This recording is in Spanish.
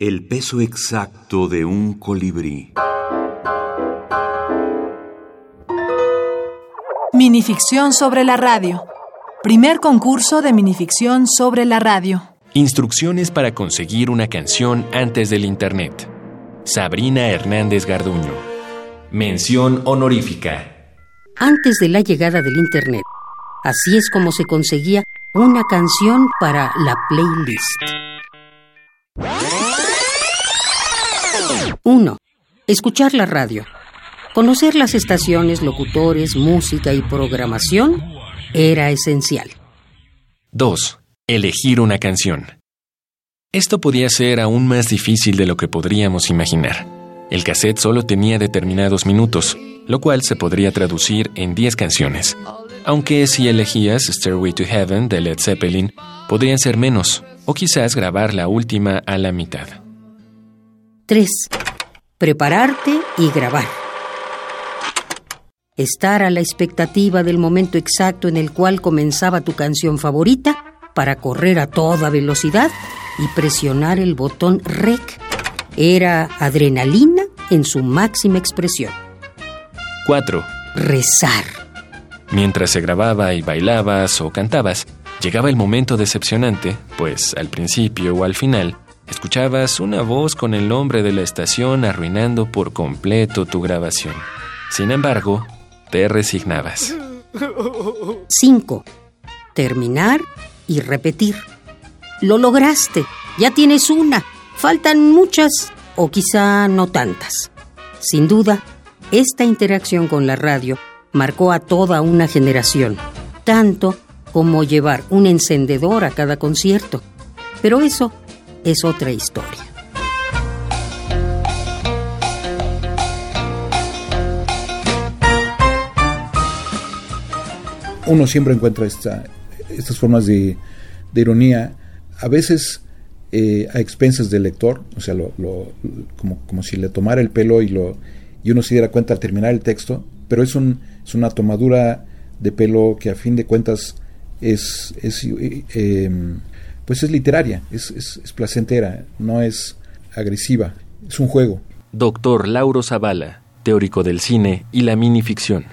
El peso exacto de un colibrí. Minificción sobre la radio. Primer concurso de minificción sobre la radio. Instrucciones para conseguir una canción antes del Internet. Sabrina Hernández Garduño. Mención honorífica. Antes de la llegada del Internet, así es como se conseguía una canción para la playlist. 1. Escuchar la radio. Conocer las estaciones, locutores, música y programación era esencial. 2. Elegir una canción. Esto podía ser aún más difícil de lo que podríamos imaginar. El cassette solo tenía determinados minutos, lo cual se podría traducir en 10 canciones. Aunque si elegías Stairway to Heaven de Led Zeppelin, podrían ser menos, o quizás grabar la última a la mitad. 3. Prepararte y grabar. Estar a la expectativa del momento exacto en el cual comenzaba tu canción favorita para correr a toda velocidad y presionar el botón REC. Era adrenalina en su máxima expresión. 4. Rezar. Mientras se grababa y bailabas o cantabas, llegaba el momento decepcionante, pues al principio o al final escuchabas una voz con el nombre de la estación arruinando por completo tu grabación. Sin embargo, te resignabas. 5. Terminar y repetir. Lo lograste. Ya tienes una. Faltan muchas o quizá no tantas. Sin duda, esta interacción con la radio marcó a toda una generación, tanto como llevar un encendedor a cada concierto. Pero eso es otra historia. Uno siempre encuentra esta, estas formas de, ironía, a veces eh, a expensas del lector, o sea, lo, como, como, si le tomara el pelo y, lo, y uno se diera cuenta al terminar el texto, pero es, un, es una tomadura de pelo que a fin de cuentas es, es eh, pues es literaria, es, es, placentera, no es agresiva, es un juego. Doctor Lauro Zavala, teórico del cine y la minificción.